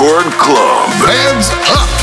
Record Club. Hands up!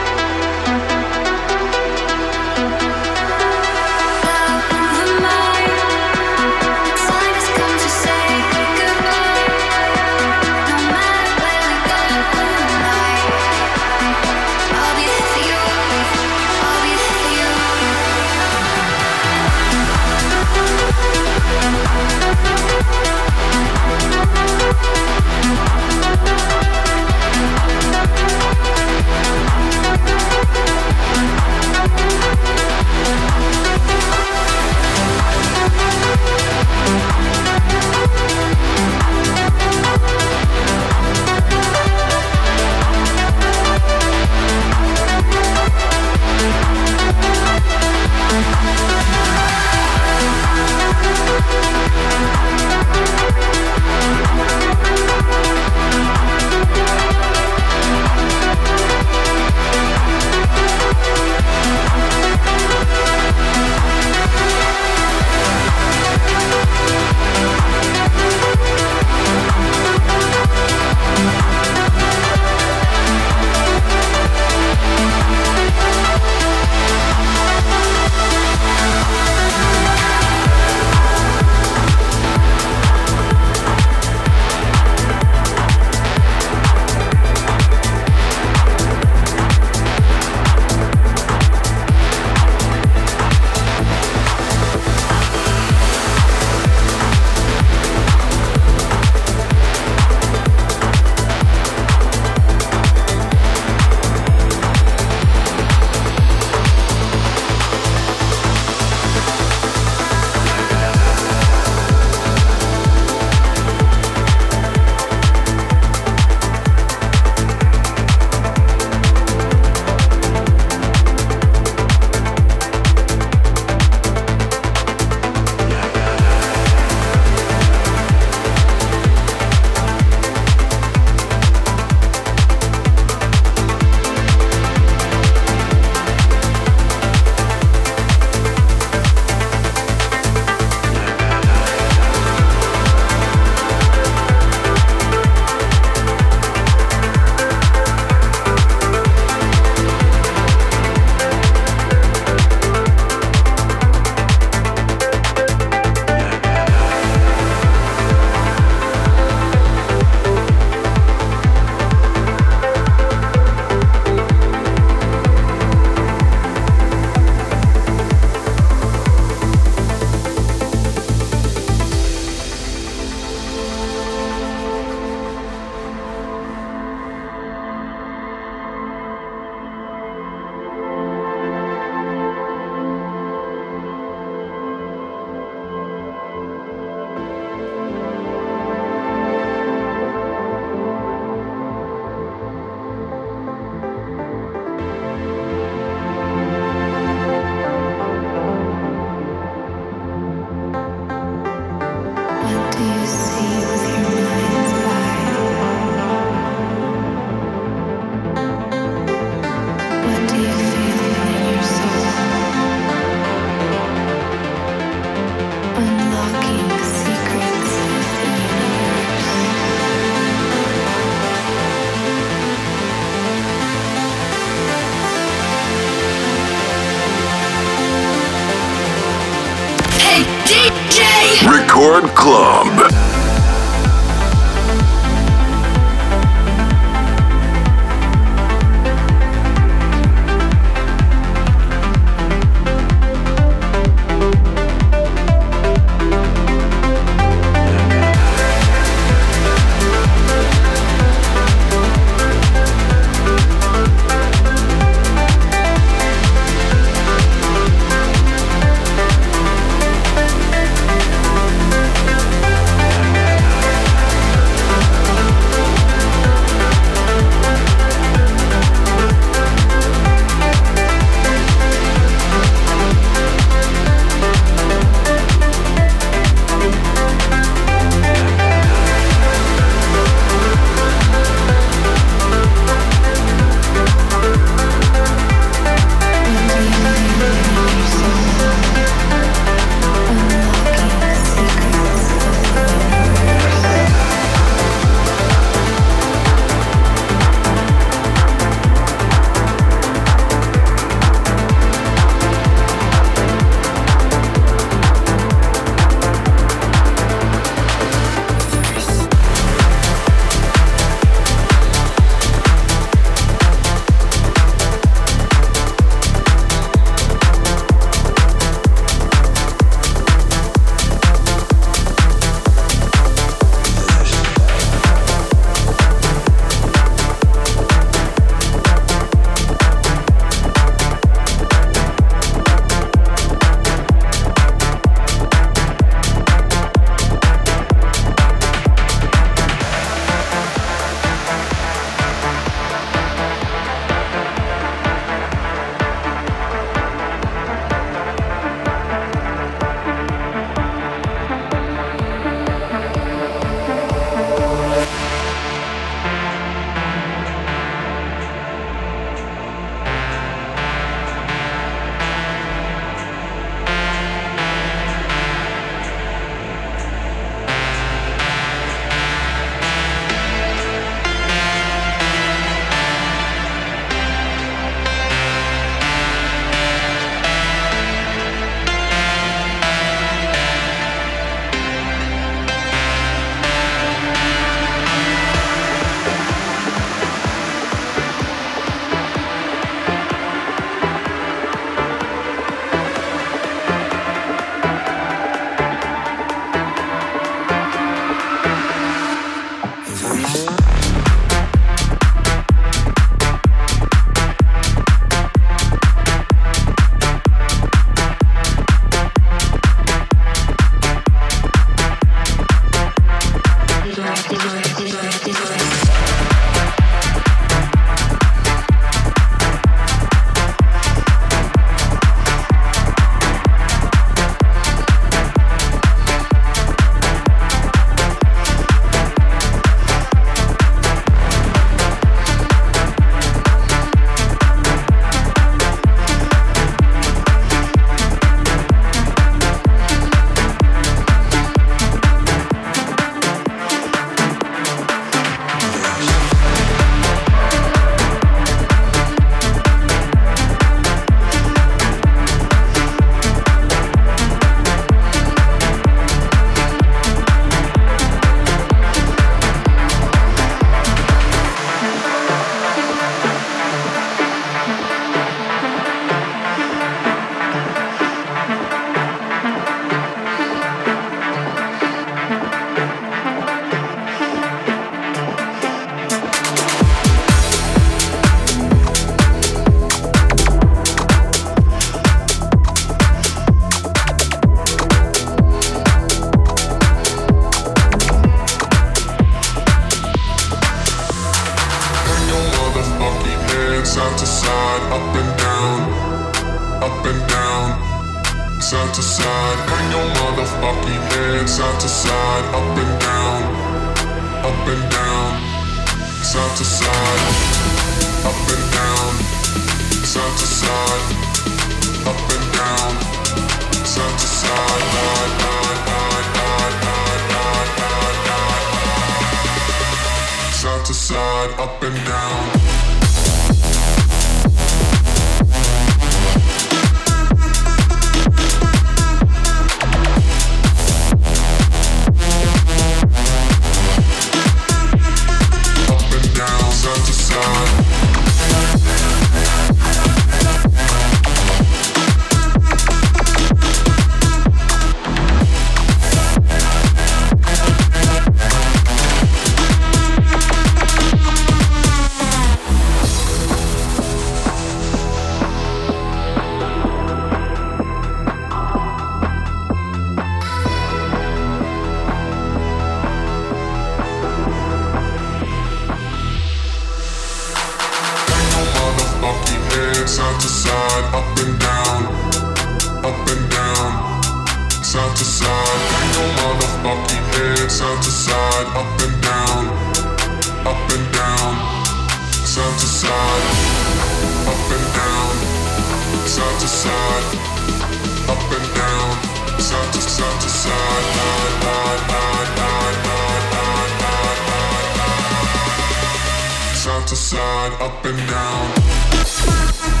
side, up and down.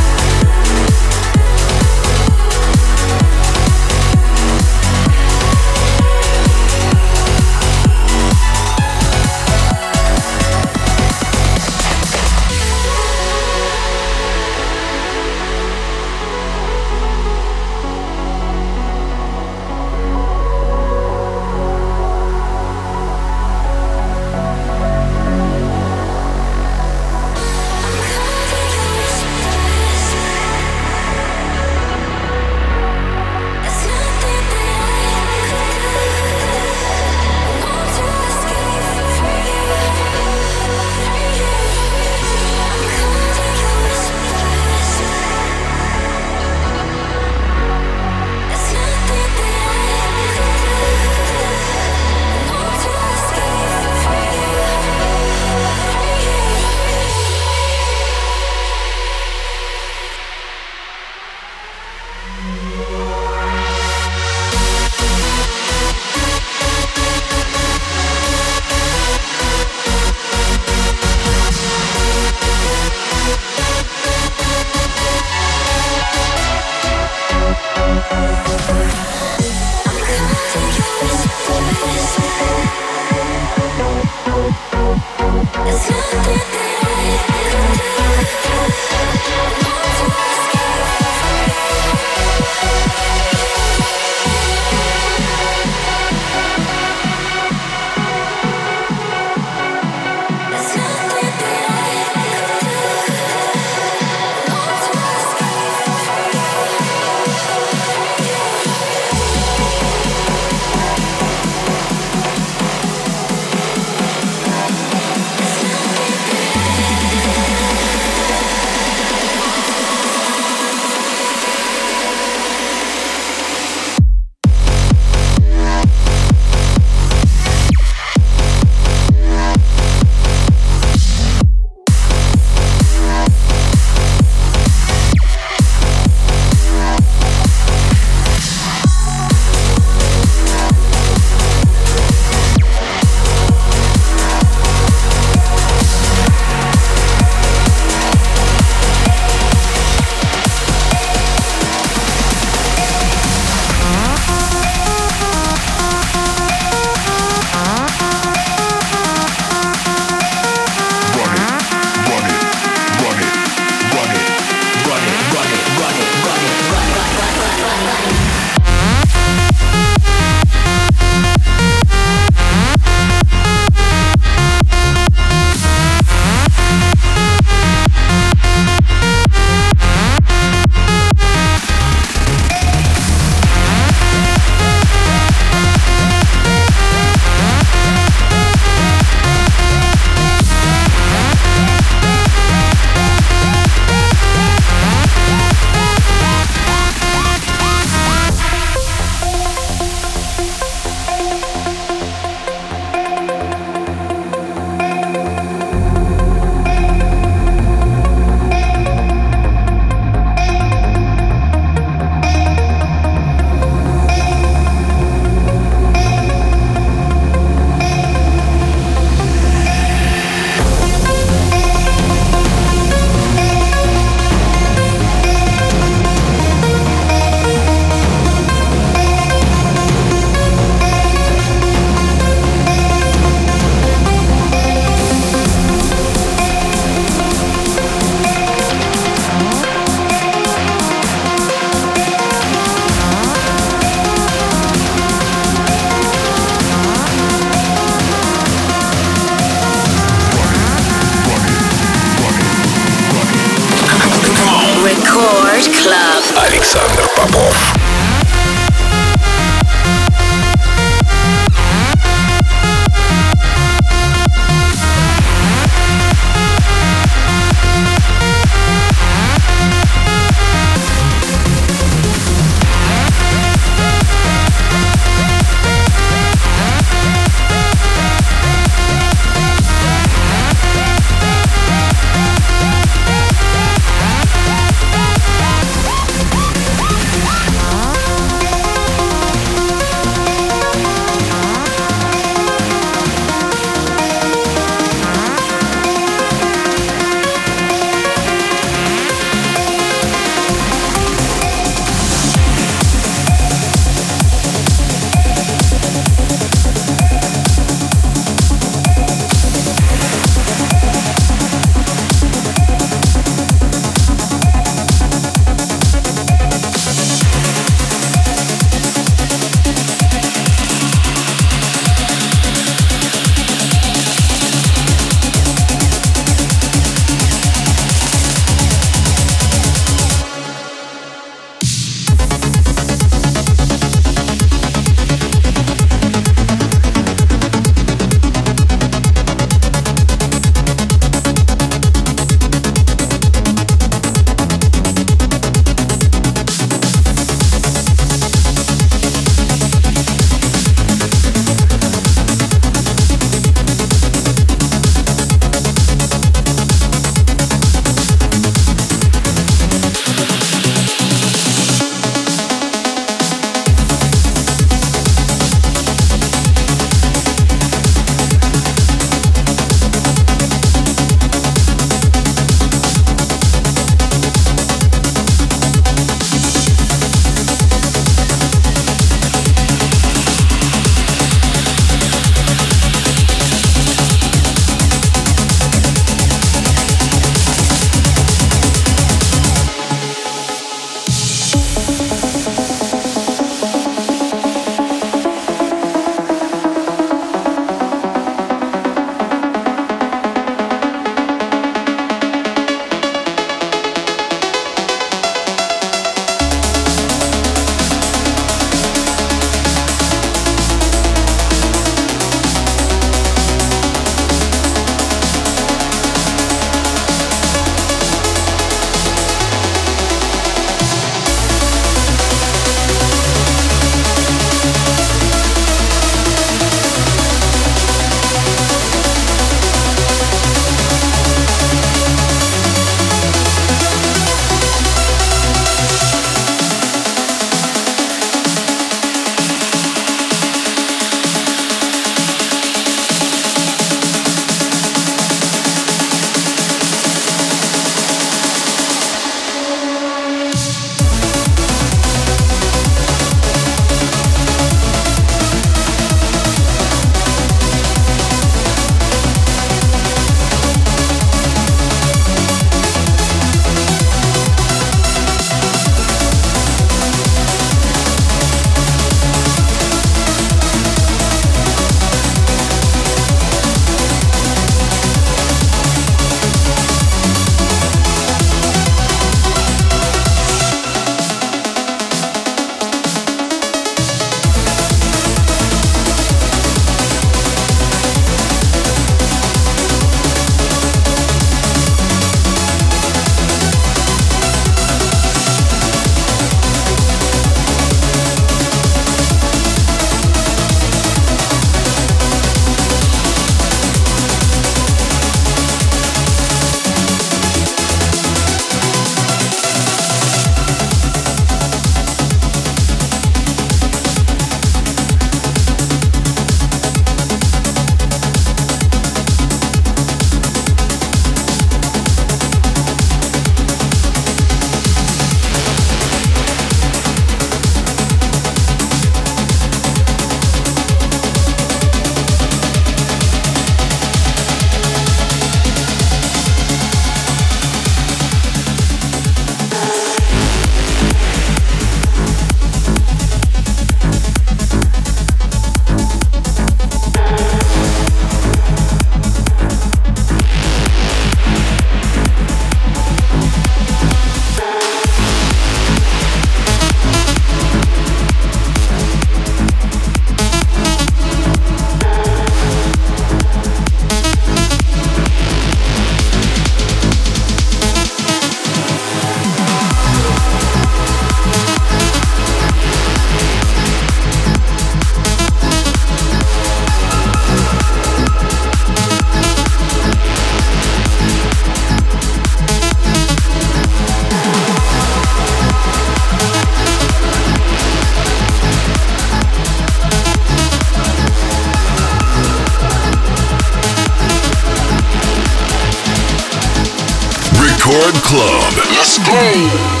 Club. Let's go.